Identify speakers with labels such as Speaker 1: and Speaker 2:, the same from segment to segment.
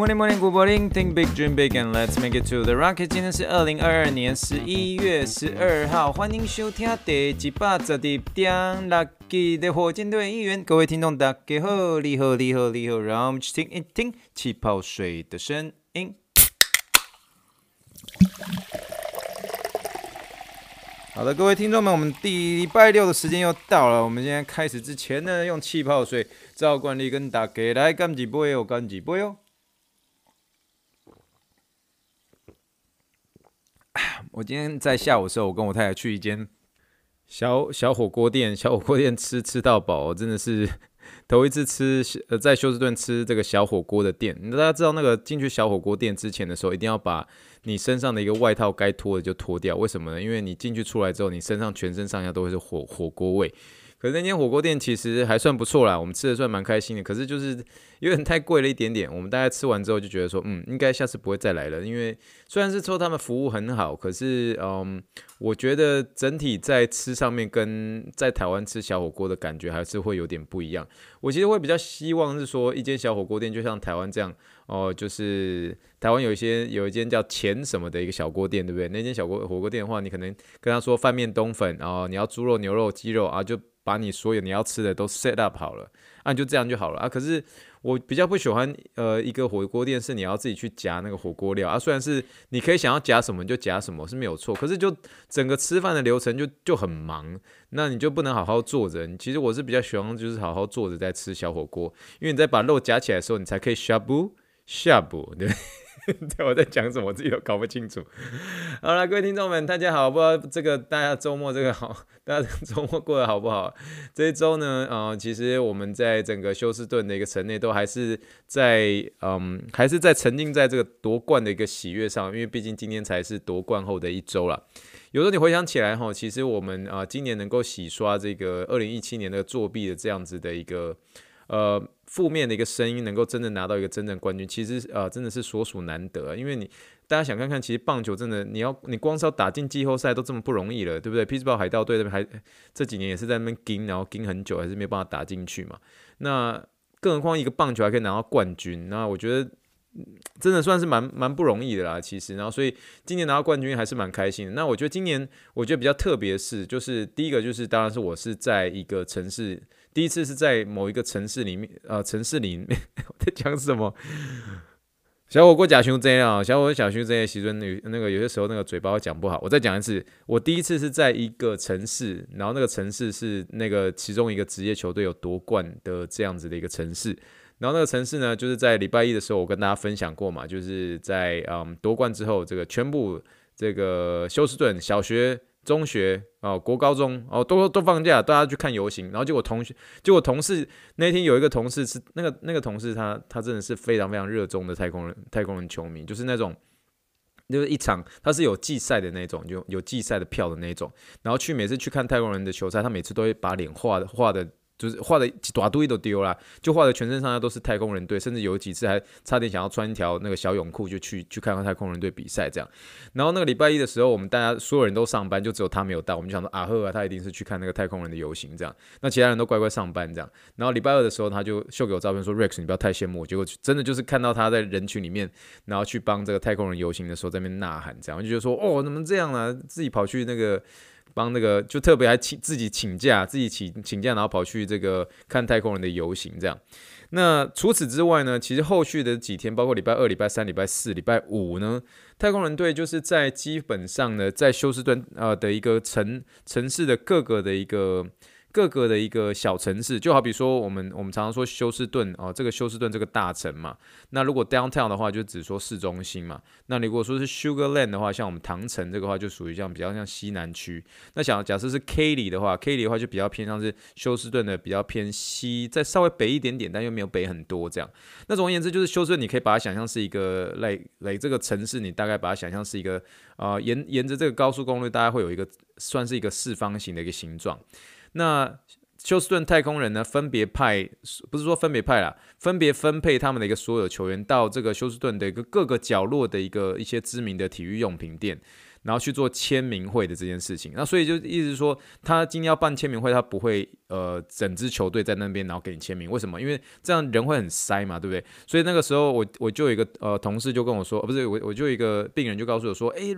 Speaker 1: Morning, morning, good morning. Think big, dream big, and let's make it to the rocket. 今天是二零二二年十一月十二号，欢迎收听第一百十二点六集的火箭队预言。各位听众，大家好，你好，你好，你好，让我们去听一听气泡水的声音。好的，各位听众们，我们第礼拜六的时间又到了。我们现在开始之前呢，用气泡水照惯例跟大家来干几杯哦，干几杯哦。我今天在下午的时候，我跟我太太去一间小小火锅店，小火锅店吃吃到饱，真的是头一次吃呃在休斯顿吃这个小火锅的店。大家知道那个进去小火锅店之前的时候，一定要把你身上的一个外套该脱的就脱掉，为什么呢？因为你进去出来之后，你身上全身上下都会是火火锅味。可是那间火锅店其实还算不错啦，我们吃的算蛮开心的。可是就是有点太贵了一点点，我们大概吃完之后就觉得说，嗯，应该下次不会再来了。因为虽然是说他们服务很好，可是嗯，我觉得整体在吃上面跟在台湾吃小火锅的感觉还是会有点不一样。我其实会比较希望是说一间小火锅店，就像台湾这样哦，就是台湾有一些有一间叫钱什么的一个小锅店，对不对？那间小锅火锅店的话，你可能跟他说饭面冬粉，然后你要猪肉、牛肉、鸡肉啊，就。把你所有你要吃的都 set up 好了，啊，就这样就好了啊。可是我比较不喜欢，呃，一个火锅店是你要自己去夹那个火锅料啊。虽然是你可以想要夹什么就夹什么是没有错，可是就整个吃饭的流程就就很忙，那你就不能好好坐着。其实我是比较喜欢就是好好坐着在吃小火锅，因为你在把肉夹起来的时候，你才可以 shabu shabu，对。对，我在讲什么，我自己都搞不清楚。好了，各位听众们，大家好，不知道这个大家周末这个好，大家周末过得好不好？这一周呢，啊、呃，其实我们在整个休斯顿的一个城内，都还是在，嗯，还是在沉浸在这个夺冠的一个喜悦上，因为毕竟今天才是夺冠后的一周了。有时候你回想起来哈，其实我们啊、今年能够洗刷这个二零一七年的作弊的这样子的一个。呃，负面的一个声音能够真的拿到一个真正冠军，其实呃真的是所属难得，因为你大家想看看，其实棒球真的你要你光是要打进季后赛都这么不容易了，对不对？匹兹堡海盗队那边还这几年也是在那边盯，然后盯很久，还是没有办法打进去嘛。那更何况一个棒球还可以拿到冠军，那我觉得真的算是蛮蛮不容易的啦。其实，然后所以今年拿到冠军还是蛮开心的。那我觉得今年我觉得比较特别的是，就是第一个就是当然是我是在一个城市。第一次是在某一个城市里面，呃，城市里面 我在讲什么？小火锅假熊这样，小火锅假熊这样，其实那个有些时候那个嘴巴讲不好。我再讲一次，我第一次是在一个城市，然后那个城市是那个其中一个职业球队有夺冠的这样子的一个城市。然后那个城市呢，就是在礼拜一的时候，我跟大家分享过嘛，就是在嗯夺冠之后，这个全部这个休斯顿小学。中学哦，国高中哦，都都放假，大家去看游行。然后结果同学，结果同事那天有一个同事是那个那个同事他，他他真的是非常非常热衷的太空人太空人球迷，就是那种就是一场他是有季赛的那种，就有季赛的票的那种。然后去每次去看太空人的球赛，他每次都会把脸画的画的。就是画的一大堆都丢了，就画的全身上下都是太空人队，甚至有几次还差点想要穿一条那个小泳裤就去去看看太空人队比赛这样。然后那个礼拜一的时候，我们大家所有人都上班，就只有他没有到。我们就想说啊呵啊，他一定是去看那个太空人的游行这样。那其他人都乖乖上班这样。然后礼拜二的时候，他就秀给我照片说：“Rex，你不要太羡慕我。”结果真的就是看到他在人群里面，然后去帮这个太空人游行的时候在那边呐喊这样，我就觉得说：“哦，怎么这样啊？自己跑去那个。”帮那个就特别还请自己请假，自己请请假，然后跑去这个看太空人的游行这样。那除此之外呢，其实后续的几天，包括礼拜二、礼拜三、礼拜四、礼拜五呢，太空人队就是在基本上呢，在休斯顿呃的一个城城市的各个的一个。各个的一个小城市，就好比说我们我们常常说休斯顿哦，这个休斯顿这个大城嘛。那如果 downtown 的话，就只说市中心嘛。那你如果说是 Sugar Land 的话，像我们唐城这个话，就属于这样比较像西南区。那想假设是 Katy 的话，Katy 的话就比较偏向是休斯顿的比较偏西，再稍微北一点点，但又没有北很多这样。那总而言之，就是休斯顿，你可以把它想象是一个类类这个城市，你大概把它想象是一个、呃、沿沿着这个高速公路，大概会有一个算是一个四方形的一个形状。那休斯顿太空人呢，分别派不是说分别派啦，分别分配他们的一个所有球员到这个休斯顿的一个各个角落的一个一些知名的体育用品店，然后去做签名会的这件事情。那所以就意思说，他今天要办签名会，他不会呃整支球队在那边，然后给你签名。为什么？因为这样人会很塞嘛，对不对？所以那个时候我我就有一个呃同事就跟我说，不是我我就有一个病人就告诉我说，诶。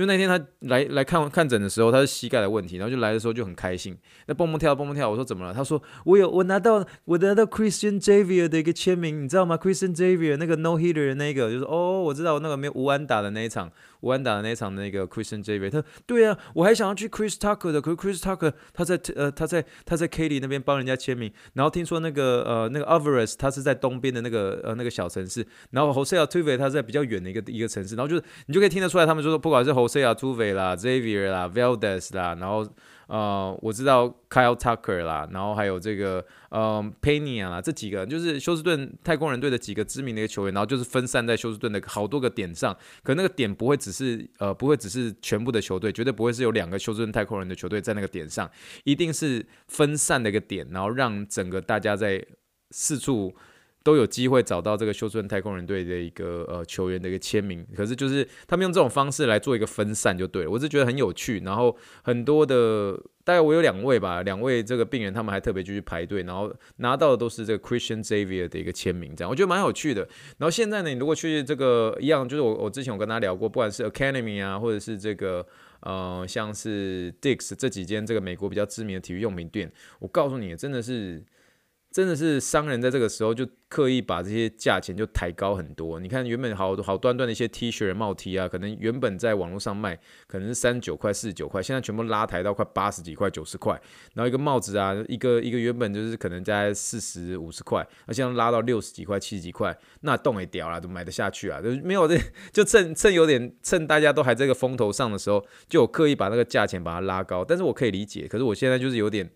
Speaker 1: 就那天他来来看看诊的时候，他是膝盖的问题，然后就来的时候就很开心，那蹦蹦跳蹦蹦跳。我说怎么了？他说我有我拿到我拿到 Christian Xavier 的一个签名，你知道吗？Christian Xavier 那个 No Heater 的那个，就是哦，我知道那个没有无安打的那一场，无安打的那场那个 Christian j a v e r。他对啊，我还想要去 Chris Tucker 的，可是 Chris Tucker 他在呃他在他在 Katy 那边帮人家签名，然后听说那个呃那个 Alvarez 他是在东边的那个呃那个小城市，然后 Jose a t u v e 他是在比较远的一个一个城市，然后就是你就可以听得出来，他们就说不管是 Jose a t u v e 啦。Xavier 啦，Valdes 啦，然后呃，我知道 Kyle Tucker 啦，然后还有这个呃 Penny 啦，这几个就是休斯顿太空人队的几个知名的一个球员，然后就是分散在休斯顿的好多个点上，可那个点不会只是呃，不会只是全部的球队，绝对不会是有两个休斯顿太空人的球队在那个点上，一定是分散的一个点，然后让整个大家在四处。都有机会找到这个休斯顿太空人队的一个呃球员的一个签名，可是就是他们用这种方式来做一个分散就对了，我是觉得很有趣。然后很多的大概我有两位吧，两位这个病人他们还特别就去排队，然后拿到的都是这个 Christian Xavier 的一个签名，这样我觉得蛮有趣的。然后现在呢，你如果去这个一样，就是我我之前我跟他聊过，不管是 Academy 啊，或者是这个呃像是 Dick's 这几间这个美国比较知名的体育用品店，我告诉你，真的是。真的是商人在这个时候就刻意把这些价钱就抬高很多。你看原本好好端端的一些 T 恤、帽 T 啊，可能原本在网络上卖可能是三十九块、四十九块，现在全部拉抬到快八十几块、九十块。然后一个帽子啊，一个一个原本就是可能在四十五十块，那现在拉到六十几块、七十几块，那动也屌了，都买得下去啊？就没有这，就趁趁有点趁大家都还在这个风头上的时候，就有刻意把那个价钱把它拉高。但是我可以理解，可是我现在就是有点。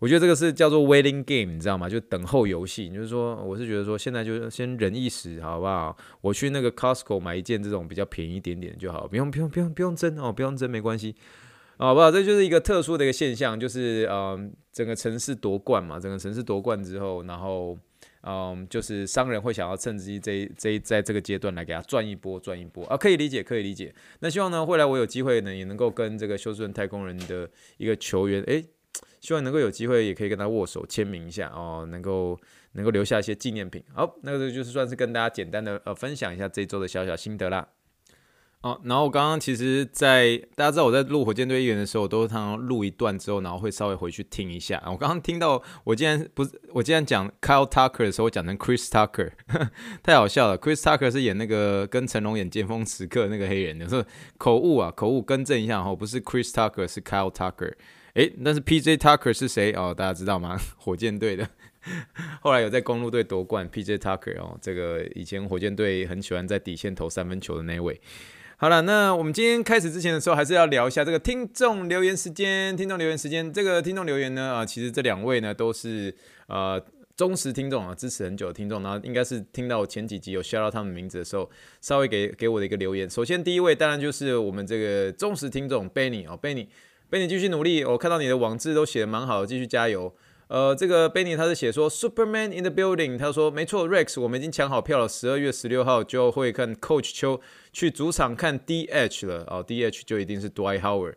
Speaker 1: 我觉得这个是叫做 waiting game，你知道吗？就等候游戏。就是说，我是觉得说，现在就是先忍一时，好不好？我去那个 Costco 买一件这种比较便宜一点点就好，不用不用不用不用争哦，不用争没关系，好不好？这就是一个特殊的一个现象，就是嗯，整个城市夺冠嘛，整个城市夺冠之后，然后嗯，就是商人会想要趁机这这在这个阶段来给他赚一波赚一波啊，可以理解可以理解。那希望呢，未来我有机会呢，也能够跟这个休斯顿太空人的一个球员，诶。希望能够有机会，也可以跟他握手签名一下哦，能够能够留下一些纪念品。好，那个就是算是跟大家简单的呃分享一下这一周的小小心得啦。哦，然后我刚刚其实在，大家知道我在录火箭队议员的时候，我都常常录一段之后，然后会稍微回去听一下。我刚刚听到我竟然不是我竟然讲 Kyle Tucker 的时候，我讲成 Chris Tucker，太好笑了。Chris Tucker 是演那个跟成龙演《尖峰时刻》那个黑人，有时候口误啊，口误更正一下哈，不是 Chris Tucker，是 Kyle Tucker。诶，但是 P.J. Tucker 是谁哦？大家知道吗？火箭队的，后来有在公路队夺冠。P.J. Tucker 哦，这个以前火箭队很喜欢在底线投三分球的那位。好了，那我们今天开始之前的时候，还是要聊一下这个听众留言时间。听众留言时间，这个听众留言呢，啊，其实这两位呢都是呃忠实听众啊，支持很久的听众。然后应该是听到我前几集有 shout out 他们名字的时候，稍微给给我的一个留言。首先第一位当然就是我们这个忠实听众 Benny 哦，Benny。Benny 继续努力，我看到你的网志都写得蛮好，继续加油。呃，这个 Benny 他是写说 Superman in the building，他说没错，Rex，我们已经抢好票了，十二月十六号就会看 Coach 邱去主场看 DH 了。哦，DH 就一定是 Dwight Howard，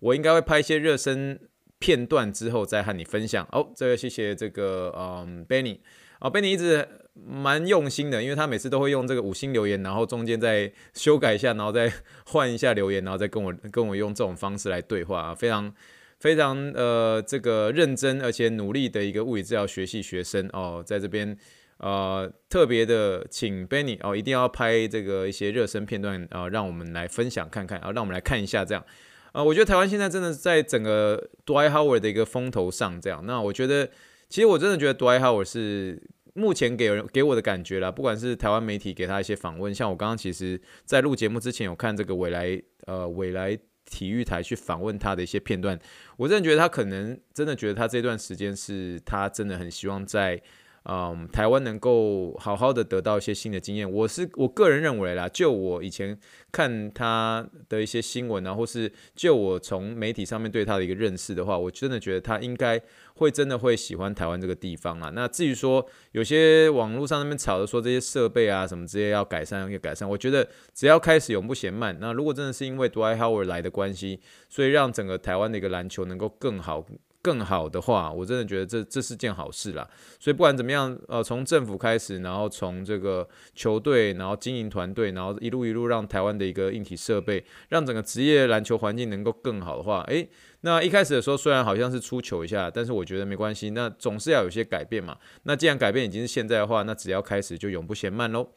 Speaker 1: 我应该会拍一些热身片段之后再和你分享。哦，这个谢谢这个嗯 Benny，哦 Benny 一直。蛮用心的，因为他每次都会用这个五星留言，然后中间再修改一下，然后再换一下留言，然后再跟我跟我用这种方式来对话，非常非常呃这个认真而且努力的一个物理治疗学系学生哦，在这边呃特别的请 Benny 哦，一定要拍这个一些热身片段啊，让我们来分享看看啊，让我们来看一下这样啊，我觉得台湾现在真的在整个 diehower 的一个风头上这样，那我觉得其实我真的觉得 diehower 是。目前给人给我的感觉啦，不管是台湾媒体给他一些访问，像我刚刚其实在录节目之前有看这个未来呃未来体育台去访问他的一些片段，我真的觉得他可能真的觉得他这段时间是他真的很希望在嗯，台湾能够好好的得到一些新的经验，我是我个人认为啦，就我以前看他的一些新闻啊，或是就我从媒体上面对他的一个认识的话，我真的觉得他应该会真的会喜欢台湾这个地方啊。那至于说有些网络上那边吵着说这些设备啊什么之类要改善要改善，我觉得只要开始永不嫌慢。那如果真的是因为 Dwight Howard 来的关系，所以让整个台湾的一个篮球能够更好。更好的话，我真的觉得这这是件好事啦。所以不管怎么样，呃，从政府开始，然后从这个球队，然后经营团队，然后一路一路让台湾的一个硬体设备，让整个职业篮球环境能够更好的话，诶，那一开始的时候虽然好像是出糗一下，但是我觉得没关系，那总是要有些改变嘛。那既然改变已经是现在的话，那只要开始就永不嫌慢喽。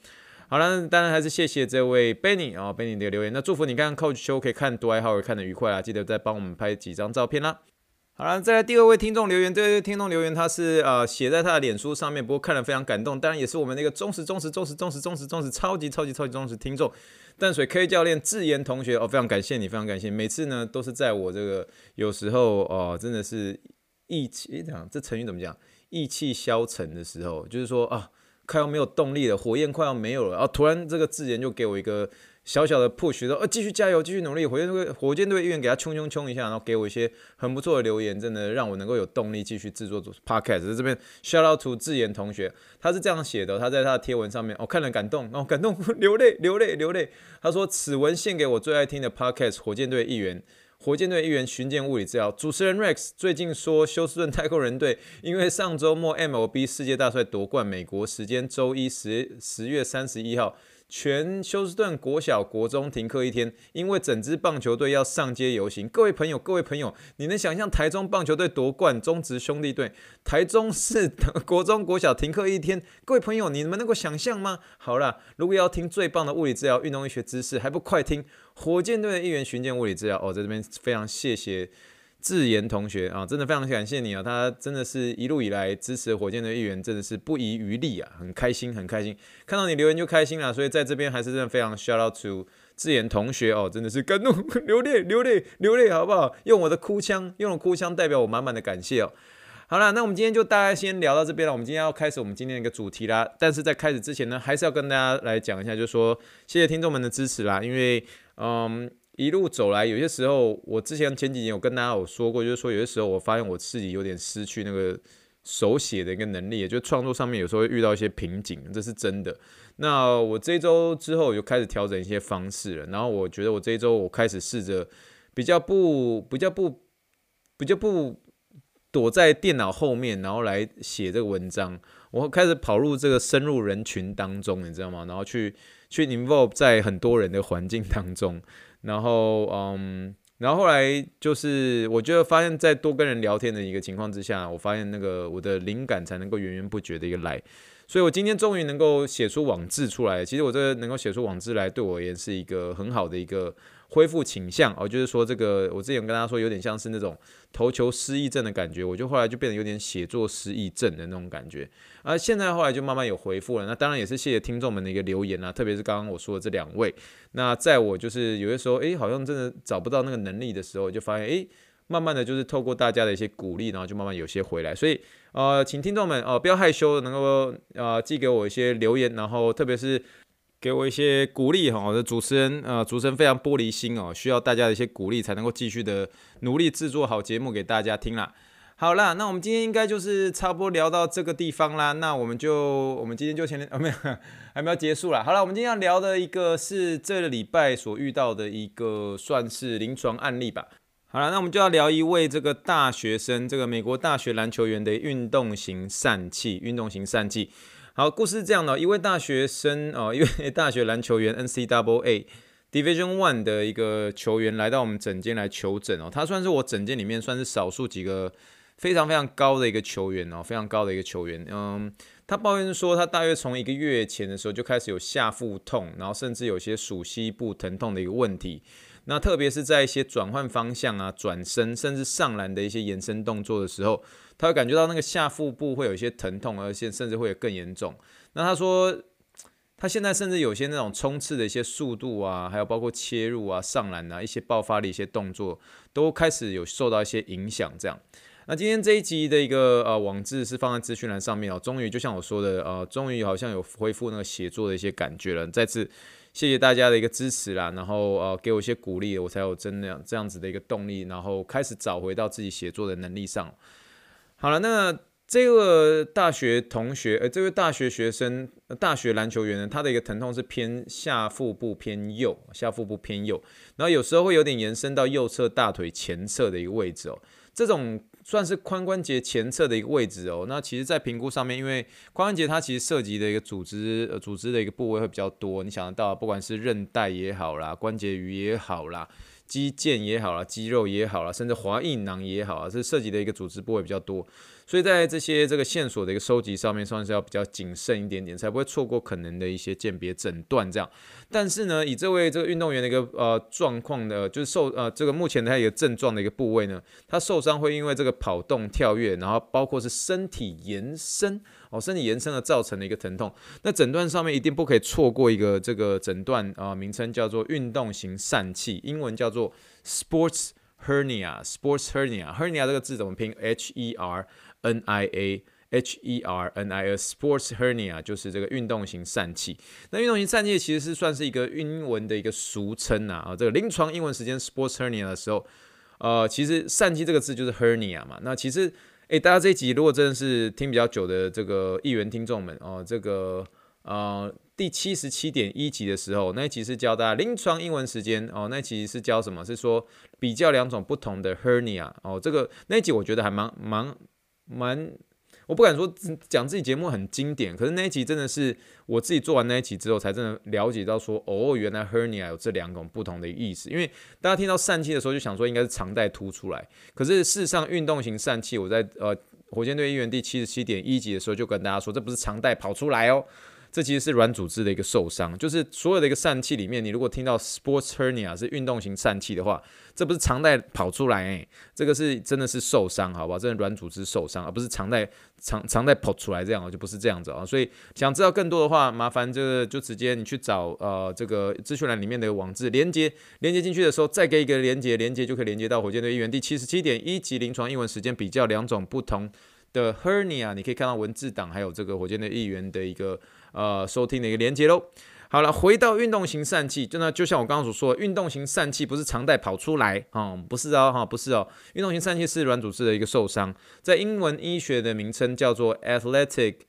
Speaker 1: 好了，当然还是谢谢这位 Benny 啊，Benny 的留言。那祝福你看 Coach Show 可以看 Dwight 看得愉快啊，记得再帮我们拍几张照片啦。好了，再来第二位听众留言，这位听众留言他是呃写在他的脸书上面，不过看了非常感动，当然也是我们那个忠实忠实忠实忠实忠实忠实超级超级超级忠实听众，淡水 K 教练智妍同学哦，非常感谢。你，非常感谢，每次呢都是在我这个有时候哦真的是意气这样，这成语怎么讲？意气消沉的时候，就是说啊快要没有动力了，火焰快要没有了，然后突然这个智妍就给我一个。小小的 push 说，呃，继续加油，继续努力。火箭队，火箭队议员给他冲冲冲一下，然后给我一些很不错的留言，真的让我能够有动力继续制作 podcast。在这边 shout out to 智妍同学，他是这样写的，他在他的贴文上面，我、哦、看了感动，哦，感动 流泪，流泪，流泪。他说，此文献给我最爱听的 podcast，火箭队议员，火箭队议员巡检物理治疗主持人 Rex 最近说，休斯顿太空人队因为上周末 MLB 世界大赛夺冠，美国时间周一十十月三十一号。全休斯顿国小、国中停课一天，因为整支棒球队要上街游行。各位朋友，各位朋友，你能想象台中棒球队夺冠，中职兄弟队，台中市国中、国小停课一天？各位朋友，你们能够想象吗？好了，如果要听最棒的物理治疗、运动医学知识，还不快听火箭队的议员巡健物理治疗哦，在这边非常谢谢。智妍同学啊，真的非常感谢你啊！他真的是一路以来支持火箭队议员，真的是不遗余力啊，很开心，很开心，看到你留言就开心了。所以在这边还是真的非常 shout out to 智妍同学哦，真的是感动 流泪，流泪，流泪，好不好？用我的哭腔，用我哭腔代表我满满的感谢哦。好了，那我们今天就大概先聊到这边了。我们今天要开始我们今天的一个主题啦。但是在开始之前呢，还是要跟大家来讲一下，就是说谢谢听众们的支持啦，因为嗯。一路走来，有些时候我之前前几年有跟大家有说过，就是说有些时候我发现我自己有点失去那个手写的一个能力，也就创作上面有时候会遇到一些瓶颈，这是真的。那我这一周之后就开始调整一些方式了，然后我觉得我这一周我开始试着比较不比较不比较不躲在电脑后面，然后来写这个文章，我开始跑入这个深入人群当中，你知道吗？然后去去 involve 在很多人的环境当中。然后，嗯，然后后来就是，我觉得发现，在多跟人聊天的一个情况之下，我发现那个我的灵感才能够源源不绝的一个来。所以我今天终于能够写出网志出来。其实我这能够写出网志来，对我而言是一个很好的一个恢复倾向。哦，就是说这个，我之前跟大家说，有点像是那种投球失忆症的感觉。我就后来就变得有点写作失忆症的那种感觉。而现在后来就慢慢有回复了。那当然也是谢谢听众们的一个留言啊，特别是刚刚我说的这两位。那在我就是有些时候，诶，好像真的找不到那个能力的时候，就发现，诶，慢慢的就是透过大家的一些鼓励，然后就慢慢有些回来。所以。呃，请听众们哦、不要害羞，能够呃寄给我一些留言，然后特别是给我一些鼓励哈。我的主持人呃，主持人非常玻璃心哦，需要大家的一些鼓励，才能够继续的努力制作好节目给大家听啦。好啦，那我们今天应该就是差不多聊到这个地方啦。那我们就我们今天就先啊 没有还没有结束啦。好了，我们今天要聊的一个是这个礼拜所遇到的一个算是临床案例吧。好了，那我们就要聊一位这个大学生，这个美国大学篮球员的运动型疝气，运动型疝气。好，故事是这样的，一位大学生哦，一位大学篮球员，NCAA Division One 的一个球员来到我们诊间来求诊哦，他算是我诊间里面算是少数几个非常非常高的一个球员哦，非常高的一个球员。嗯，他抱怨说，他大约从一个月前的时候就开始有下腹痛，然后甚至有些属膝部疼痛的一个问题。那特别是在一些转换方向啊、转身，甚至上篮的一些延伸动作的时候，他会感觉到那个下腹部会有一些疼痛，而且甚至会有更严重。那他说，他现在甚至有些那种冲刺的一些速度啊，还有包括切入啊、上篮啊一些爆发的一些动作，都开始有受到一些影响。这样，那今天这一集的一个呃网志是放在资讯栏上面哦，终于就像我说的呃，终于好像有恢复那个写作的一些感觉了。再次谢谢大家的一个支持啦，然后呃给我一些鼓励，我才有真的这样子的一个动力，然后开始找回到自己写作的能力上。好了，那。这个大学同学，呃，这位大学学生，大学篮球员呢，他的一个疼痛是偏下腹部偏右，下腹部偏右，然后有时候会有点延伸到右侧大腿前侧的一个位置哦。这种算是髋关节前侧的一个位置哦。那其实，在评估上面，因为髋关节它其实涉及的一个组织，呃，组织的一个部位会比较多。你想得到，不管是韧带也好啦，关节鱼也好啦。肌腱也好啦，肌肉也好啦，甚至滑硬囊也好啊，这涉及的一个组织部位比较多，所以在这些这个线索的一个收集上面，算是要比较谨慎一点点，才不会错过可能的一些鉴别诊断这样。但是呢，以这位这个运动员的一个呃状况的，就是受呃这个目前他一个症状的一个部位呢，他受伤会因为这个跑动跳跃，然后包括是身体延伸。哦，身体延伸而造成的一个疼痛，那诊断上面一定不可以错过一个这个诊断啊，名称叫做运动型疝气，英文叫做 sports hernia，sports hernia，hernia 这个字怎么拼？H E R N I A，H E R N I A，sports hernia 就是这个运动型疝气。那运动型疝气其实是算是一个英文的一个俗称啊，啊，这个临床英文时间 sports hernia 的时候，呃，其实疝气这个字就是 hernia 嘛，那其实。诶，大家这一集如果真的是听比较久的这个议员听众们哦，这个呃第七十七点一集的时候，那一集是教大家临床英文时间哦，那一集是教什么？是说比较两种不同的 hernia 哦，这个那一集我觉得还蛮蛮蛮。我不敢说讲自己节目很经典，可是那一集真的是我自己做完那一集之后，才真的了解到说，哦，原来 hernia 有这两种不同的意思。因为大家听到疝气的时候，就想说应该是肠带凸出来，可是事实上，运动型疝气，我在呃火箭队议员第七十七点一集的时候就跟大家说，这不是肠带跑出来哦。这其实是软组织的一个受伤，就是所有的一个疝气里面，你如果听到 sports hernia 是运动型疝气的话，这不是常带跑出来，哎，这个是真的是受伤，好不好？这是软组织受伤，而不是常带常常带跑出来这样啊，就不是这样子啊。所以想知道更多的话，麻烦这个就直接你去找呃这个资讯栏里面的网址连接，连接进去的时候再给一个连接，连接就可以连接到火箭队议员第七十七点一级临床英文时间比较两种不同的 hernia，你可以看到文字档还有这个火箭队议员的一个。呃，收听的一个连接喽。好了，回到运动型疝气，真的就像我刚刚所说，运动型疝气不是长带跑出来啊、不是哦，哈，不是哦。运动型疝气是软组织的一个受伤，在英文医学的名称叫做 athletic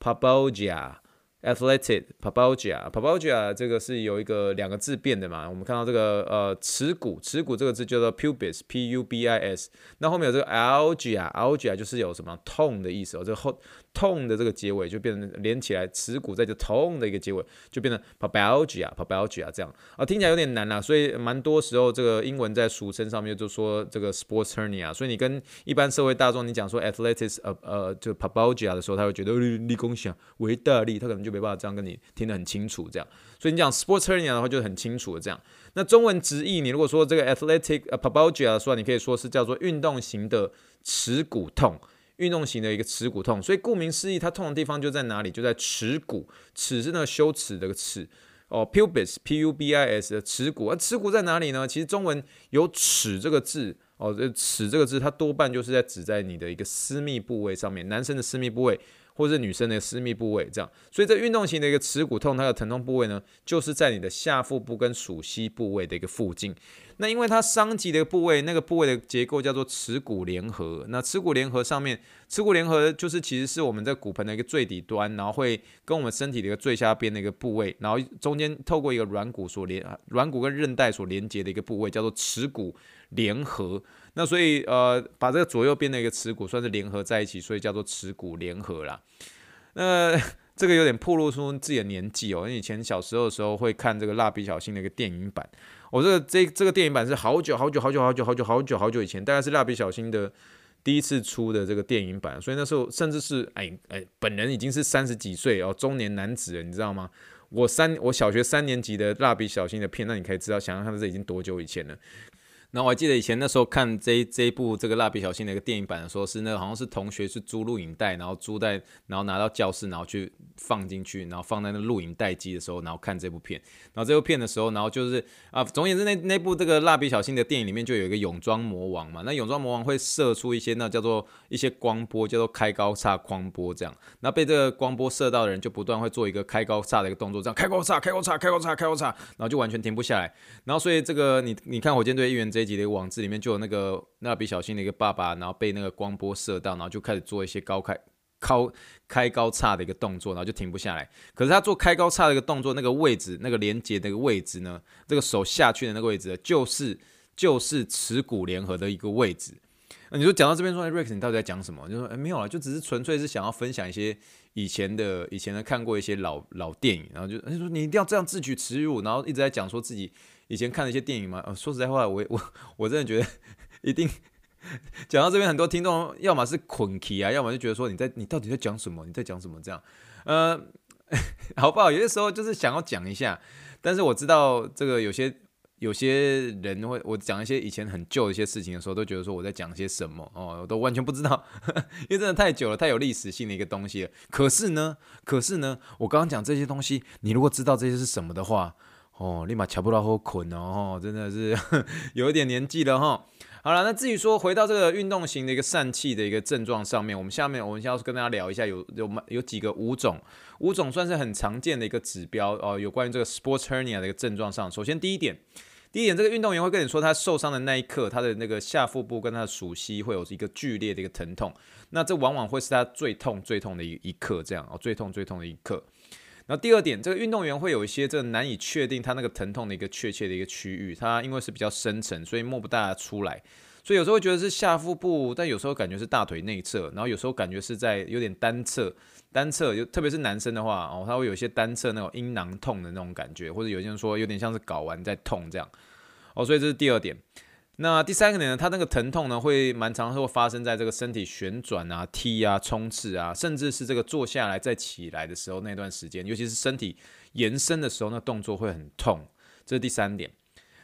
Speaker 1: pubalgia。Athletic pubalgia，pubalgia 这个是有一个两个字变的嘛？我们看到这个呃耻骨，耻骨这个字叫做 pubis，p-u-b-i-s，那后面有这个 algia，algia 就是有什么痛的意思哦，这个后痛的这个结尾就变成连起来，耻骨在这痛的一个结尾就变成 pubalgia，pubalgia 这样啊，听起来有点难啦，所以蛮多时候这个英文在俗称上面就说这个 sports hernia，所以你跟一般社会大众你讲说 athletics 呃呃就 pubalgia 的时候，他会觉得立功想维大利，他可能就。没办法这样跟你听得很清楚，这样，所以你讲 sports hernia 的话就很清楚的这样。那中文直译，你如果说这个 athletic 呃 pubalgia 的话，你可以说是叫做运动型的耻骨痛，运动型的一个耻骨痛。所以顾名思义，它痛的地方就在哪里？就在耻骨，耻是那个羞耻的耻哦，pubis p u b i s 的耻骨。而耻骨在哪里呢？其实中文有耻这个字哦，这耻这个字它多半就是在指在你的一个私密部位上面，男生的私密部位。或者是女生的私密部位，这样，所以这运动型的一个耻骨痛，它的疼痛部位呢，就是在你的下腹部跟鼠膝部位的一个附近。那因为它伤及的部位，那个部位的结构叫做耻骨联合。那耻骨联合上面，耻骨联合就是其实是我们在骨盆的一个最底端，然后会跟我们身体的一个最下边的一个部位，然后中间透过一个软骨所连，软骨跟韧带所连接的一个部位，叫做耻骨联合。那所以呃，把这个左右边的一个耻骨算是联合在一起，所以叫做耻骨联合啦。那这个有点暴露出自己的年纪哦，因为以前小时候的时候会看这个蜡笔小新的一个电影版。我这个这这个电影版是好久好久好久好久好久好久好久以前，大概是蜡笔小新的第一次出的这个电影版，所以那时候甚至是哎哎，本人已经是三十几岁哦，中年男子了，你知道吗？我三我小学三年级的蜡笔小新的片，那你可以知道，想想看这已经多久以前了。然后我还记得以前那时候看这这一部这个蜡笔小新的一个电影版的时候，是那个好像是同学是租录影带，然后租在，然后拿到教室，然后去放进去，然后放在那录影带机的时候，然后看这部片。然后这部片的时候，然后就是啊，总而言之，那那部这个蜡笔小新的电影里面就有一个泳装魔王嘛。那泳装魔王会射出一些那叫做一些光波，叫做开高叉光波这样。那被这个光波射到的人就不断会做一个开高叉的一个动作，这样开高叉、开高叉、开高叉、开高叉，然后就完全停不下来。然后所以这个你你看火箭队一员这。集的网志里面就有那个蜡笔小新的一个爸爸，然后被那个光波射到，然后就开始做一些高开高开高叉的一个动作，然后就停不下来。可是他做开高叉的一个动作，那个位置，那个连接的一个位置呢，这个手下去的那个位置，就是就是耻骨联合的一个位置。那你说讲到这边说，Rex，你到底在讲什么？就说哎没有了，就只是纯粹是想要分享一些以前的以前的看过一些老老电影，然后就他说你一定要这样自取耻辱，然后一直在讲说自己。以前看的一些电影嘛，呃，说实在话，我我我真的觉得 一定讲到这边，很多听众要么是困起啊，要么就觉得说你在你到底在讲什么？你在讲什么？这样，呃，好不好？有些时候就是想要讲一下，但是我知道这个有些有些人会我讲一些以前很旧的一些事情的时候，都觉得说我在讲些什么哦，我都完全不知道，因为真的太久了，太有历史性的一个东西了。可是呢，可是呢，我刚刚讲这些东西，你如果知道这些是什么的话。哦，立马瞧不到后捆哦，真的是 有一点年纪了哈。好了，那至于说回到这个运动型的一个疝气的一个症状上面，我们下面我们先要跟大家聊一下有，有有有几个五种，五种算是很常见的一个指标哦，有关于这个 sports hernia 的一个症状上。首先第一点，第一点，这个运动员会跟你说，他受伤的那一刻，他的那个下腹部跟他的鼠膝会有一个剧烈的一个疼痛，那这往往会是他最痛最痛的一一刻，这样哦，最痛最痛的一刻。那第二点，这个运动员会有一些这难以确定他那个疼痛的一个确切的一个区域，他因为是比较深层，所以摸不大出来，所以有时候会觉得是下腹部，但有时候感觉是大腿内侧，然后有时候感觉是在有点单侧，单侧就特别是男生的话哦，他会有一些单侧那种阴囊痛的那种感觉，或者有些人说有点像是睾丸在痛这样，哦，所以这是第二点。那第三个点呢，它那个疼痛呢，会蛮常会发生在这个身体旋转啊、踢啊、冲刺啊，甚至是这个坐下来再起来的时候那段时间，尤其是身体延伸的时候，那动作会很痛。这是第三点。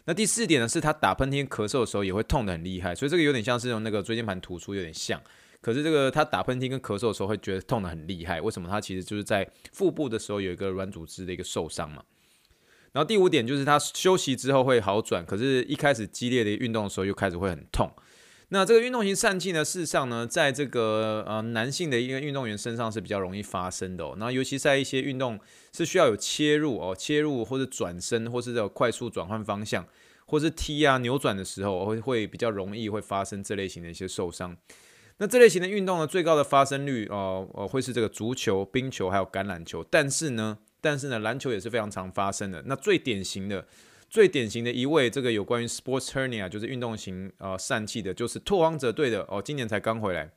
Speaker 1: 那第四点呢，是他打喷嚏、咳嗽的时候也会痛得很厉害，所以这个有点像是用那个椎间盘突出有点像。可是这个他打喷嚏跟咳嗽的时候会觉得痛得很厉害，为什么？他其实就是在腹部的时候有一个软组织的一个受伤嘛。然后第五点就是他休息之后会好转，可是一开始激烈的运动的时候又开始会很痛。那这个运动型疝气呢，事实上呢，在这个呃男性的一个运动员身上是比较容易发生的哦。那尤其在一些运动是需要有切入哦，切入或者转身，或是这种快速转换方向，或是踢啊扭转的时候，会会比较容易会发生这类型的一些受伤。那这类型的运动呢，最高的发生率哦哦会是这个足球、冰球还有橄榄球，但是呢。但是呢，篮球也是非常常发生的。那最典型的、最典型的一位，这个有关于 sports hernia，就是运动型呃疝气的，就是拓荒者队的哦，今年才刚回来。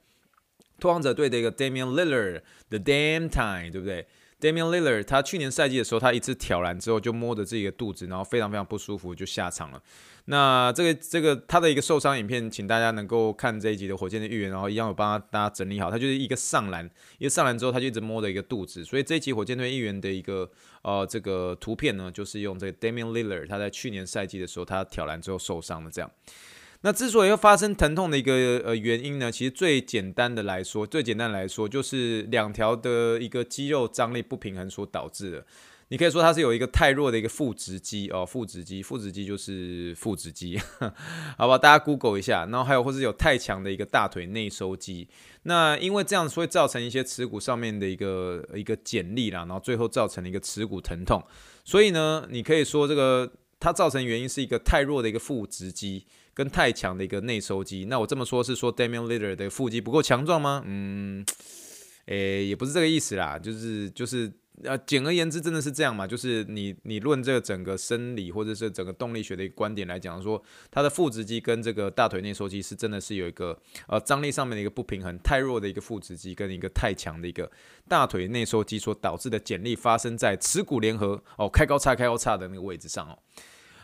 Speaker 1: 拓荒者队的一个 Damian Lillard，The damn Time，对不对？Damian Lillard，他去年赛季的时候，他一次挑篮之后就摸着自己的肚子，然后非常非常不舒服，就下场了。那这个这个他的一个受伤影片，请大家能够看这一集的火箭的预言，然后一样有帮他大家整理好。他就是一个上篮，一个上篮之后，他就一直摸着一个肚子，所以这一集火箭队预言的一个呃这个图片呢，就是用这个 Damian Lillard，他在去年赛季的时候，他挑篮之后受伤的这样。那之所以会发生疼痛的一个呃原因呢，其实最简单的来说，最简单来说就是两条的一个肌肉张力不平衡所导致的。你可以说它是有一个太弱的一个腹直肌哦，腹直肌，腹直肌就是腹直肌，好吧？大家 Google 一下。然后还有或是有太强的一个大腿内收肌。那因为这样子会造成一些耻骨上面的一个一个剪力啦，然后最后造成了一个耻骨疼痛。所以呢，你可以说这个它造成原因是一个太弱的一个腹直肌。跟太强的一个内收肌，那我这么说，是说 Damian l i t t e r 的腹肌不够强壮吗？嗯，诶、也不是这个意思啦，就是就是呃，简而言之，真的是这样嘛？就是你你论这个整个生理或者是整个动力学的一个观点来讲，说他的腹直肌跟这个大腿内收肌是真的是有一个呃张力上面的一个不平衡，太弱的一个腹直肌跟一个太强的一个大腿内收肌所导致的剪力发生在耻骨联合哦开高叉开高叉的那个位置上哦。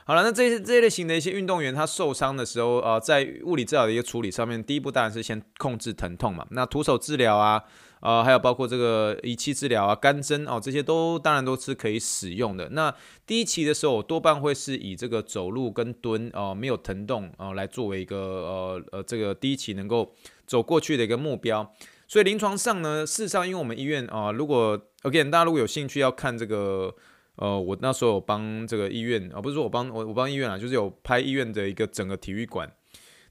Speaker 1: 好了，那这些这一类型的一些运动员，他受伤的时候，呃，在物理治疗的一个处理上面，第一步当然是先控制疼痛嘛。那徒手治疗，啊、呃，还有包括这个仪器治疗啊、干针哦，这些都当然都是可以使用的。那第一期的时候，我多半会是以这个走路跟蹲哦、没有疼痛哦、来作为一个呃呃这个第一期能够走过去的一个目标。所以临床上呢，事实上，因为我们医院啊、如果 again 大家如果有兴趣要看这个。呃，我那时候有帮这个医院啊，不是说我帮我我帮医院啊，就是有拍医院的一个整个体育馆。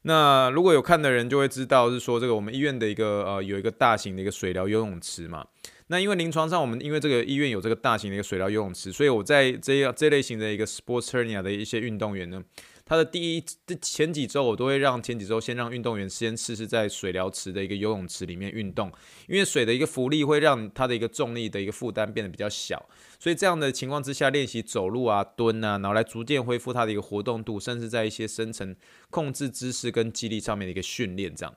Speaker 1: 那如果有看的人就会知道，是说这个我们医院的一个呃有一个大型的一个水疗游泳池嘛。那因为临床上我们因为这个医院有这个大型的一个水疗游泳池，所以我在这样这类型的一个 sports hernia 的一些运动员呢。他的第一这前几周，我都会让前几周先让运动员先试试在水疗池的一个游泳池里面运动，因为水的一个浮力会让他的一个重力的一个负担变得比较小，所以这样的情况之下练习走路啊、蹲啊，然后来逐渐恢复他的一个活动度，甚至在一些深层控制姿势跟肌力上面的一个训练，这样。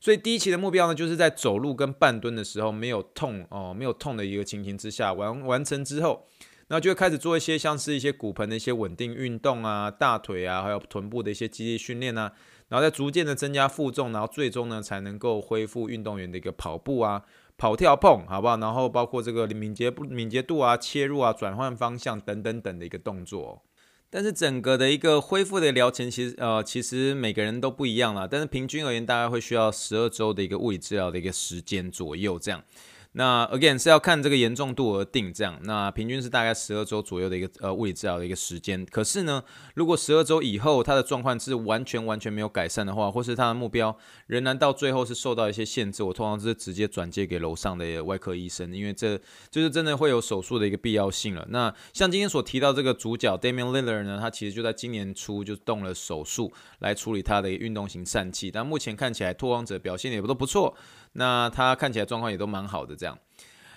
Speaker 1: 所以第一期的目标呢，就是在走路跟半蹲的时候没有痛哦，没有痛的一个情形之下完完成之后。那就会开始做一些像是一些骨盆的一些稳定运动啊，大腿啊，还有臀部的一些肌力训练啊，然后再逐渐的增加负重，然后最终呢才能够恢复运动员的一个跑步啊、跑跳碰，好不好？然后包括这个敏捷不敏捷度啊、切入啊、转换方向等等等的一个动作。但是整个的一个恢复的疗程，其实呃其实每个人都不一样啦，但是平均而言，大概会需要十二周的一个物理治疗的一个时间左右这样。那 again 是要看这个严重度而定，这样，那平均是大概十二周左右的一个呃物理治疗的一个时间。可是呢，如果十二周以后他的状况是完全完全没有改善的话，或是他的目标仍然到最后是受到一些限制，我通常是直接转接给楼上的外科医生，因为这就是真的会有手术的一个必要性了。那像今天所提到这个主角 Damian Lillard 呢，他其实就在今年初就动了手术来处理他的运动型疝气，但目前看起来拓荒者表现也不都不错。那他看起来状况也都蛮好的，这样。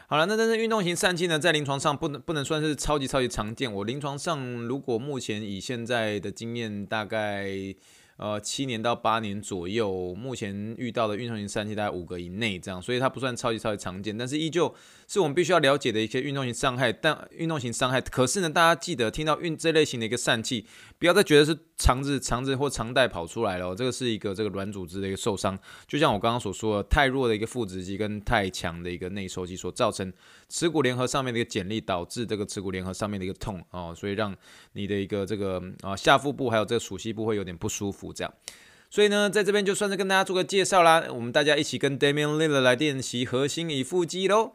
Speaker 1: 好了，那但是运动型疝气呢，在临床上不能不能算是超级超级常见。我临床上如果目前以现在的经验，大概。呃，七年到八年左右，目前遇到的运动型疝气大概五个以内这样，所以它不算超级超级常见，但是依旧是我们必须要了解的一些运动型伤害。但运动型伤害，可是呢，大家记得听到运这类型的一个疝气，不要再觉得是肠子肠子或肠带跑出来了，这个是一个这个软组织的一个受伤。就像我刚刚所说的，太弱的一个腹直肌跟太强的一个内收肌所造成耻骨联合上面的一个剪力，导致这个耻骨联合上面的一个痛哦，所以让你的一个这个啊下腹部还有这个鼠膝部会有点不舒服。这样，所以呢，在这边就算是跟大家做个介绍啦。我们大家一起跟 Damian Lillard 来练习核心与腹肌喽。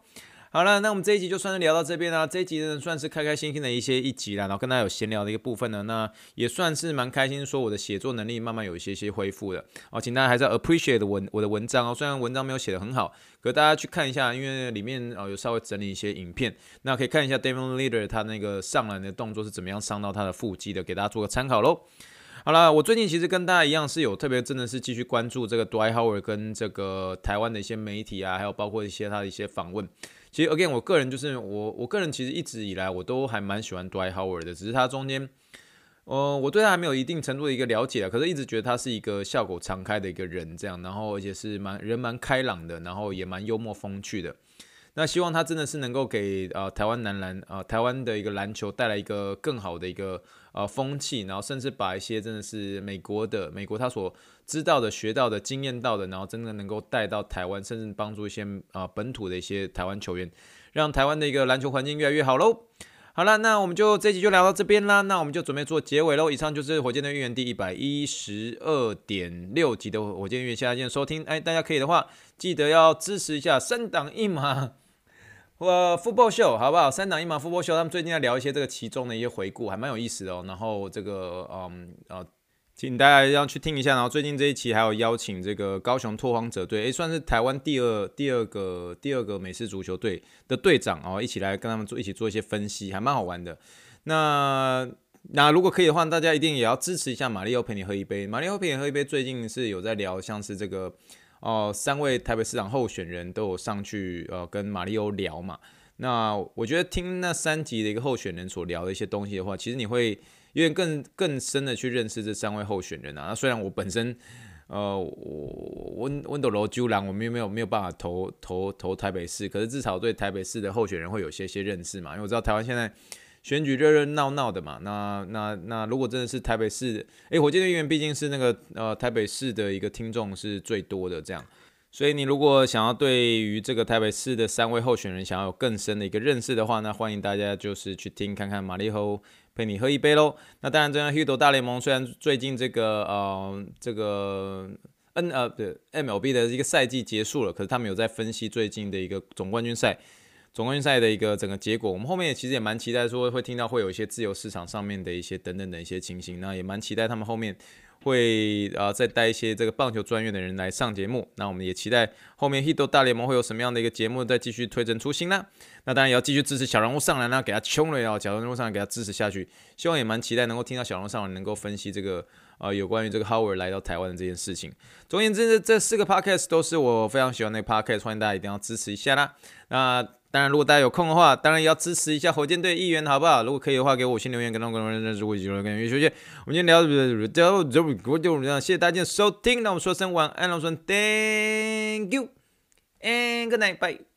Speaker 1: 好了，那我们这一集就算是聊到这边啦。这一集呢，算是开开心心的一些一集啦，然后跟大家有闲聊的一个部分呢，那也算是蛮开心，说我的写作能力慢慢有一些些恢复了。哦，请大家还是要 appreciate 文我的文章哦，虽然文章没有写得很好，可大家去看一下，因为里面哦有稍微整理一些影片，那可以看一下 Damian Leader 他那个上篮的动作是怎么样伤到他的腹肌的，给大家做个参考喽。好了，我最近其实跟大家一样是有特别，真的是继续关注这个 Dwight Howard 跟这个台湾的一些媒体啊，还有包括一些他的一些访问。其实 again，我个人就是我，我个人其实一直以来我都还蛮喜欢 Dwight Howard 的，只是他中间，呃，我对他还没有一定程度的一个了解，可是一直觉得他是一个笑口常开的一个人，这样，然后而且是蛮人蛮开朗的，然后也蛮幽默风趣的。那希望他真的是能够给呃台湾男篮呃台湾的一个篮球带来一个更好的一个呃风气，然后甚至把一些真的是美国的美国他所知道的、学到的、经验到的，然后真的能够带到台湾，甚至帮助一些啊、本土的一些台湾球员，让台湾的一个篮球环境越来越好喽。好了，那我们就这集就聊到这边啦，那我们就准备做结尾喽。以上就是火箭队运援第一百一十二点六集的火箭运援，谢谢大家收听。哎，大家可以的话，记得要支持一下三档一码。我 Football Show 好不好？三档一码 Football Show，他们最近在聊一些这个其中的一些回顾，还蛮有意思的哦。然后这个嗯呃，请大家要去听一下。然后最近这一期还有邀请这个高雄拓荒者队，诶，算是台湾第二第二个第二个美式足球队的队长哦，一起来跟他们做一起做一些分析，还蛮好玩的。那那如果可以的话，大家一定也要支持一下玛丽欧陪你喝一杯。玛丽欧陪你喝一杯最近是有在聊像是这个。哦，三位台北市长候选人都有上去，呃，跟马里欧聊嘛。那我觉得听那三集的一个候选人所聊的一些东西的话，其实你会有点更更深的去认识这三位候选人啊。那虽然我本身，呃，我温温斗罗鸠兰，我们又没有没有办法投投投台北市，可是至少对台北市的候选人会有些些认识嘛。因为我知道台湾现在。选举热热闹闹的嘛，那那那如果真的是台北市，诶，火箭队员毕竟是那个呃台北市的一个听众是最多的这样，所以你如果想要对于这个台北市的三位候选人想要有更深的一个认识的话，那欢迎大家就是去听看看玛丽侯陪你喝一杯喽。那当然，这样 Hito 大联盟虽然最近这个呃这个 N 呃对 MLB 的一个赛季结束了，可是他们有在分析最近的一个总冠军赛。总冠军赛的一个整个结果，我们后面也其实也蛮期待，说会听到会有一些自由市场上面的一些等等的一些情形，那也蛮期待他们后面会、呃、再带一些这个棒球专业的人来上节目，那我们也期待后面 Hito 大联盟会有什么样的一个节目再继续推陈出新呢？那当然也要继续支持小人物上篮呢，给他冲了，要小人物上篮给他支持下去，希望也蛮期待能够听到小人物上篮能够分析这个。啊，有关于这个 Howard 来到台湾的这件事情。总而言之，这四个 podcast 都是我非常喜欢的 podcast，欢迎大家一定要支持一下啦。那当然，如果大家有空的话，当然也要支持一下火箭队议员，好不好？如果可以的话，给我先留言，跟他们跟认识我，一起跟跟学学。我们今天聊的就就就就这样，谢谢大家收听，那我们说声晚安，我们说 Thank you and good night，bye。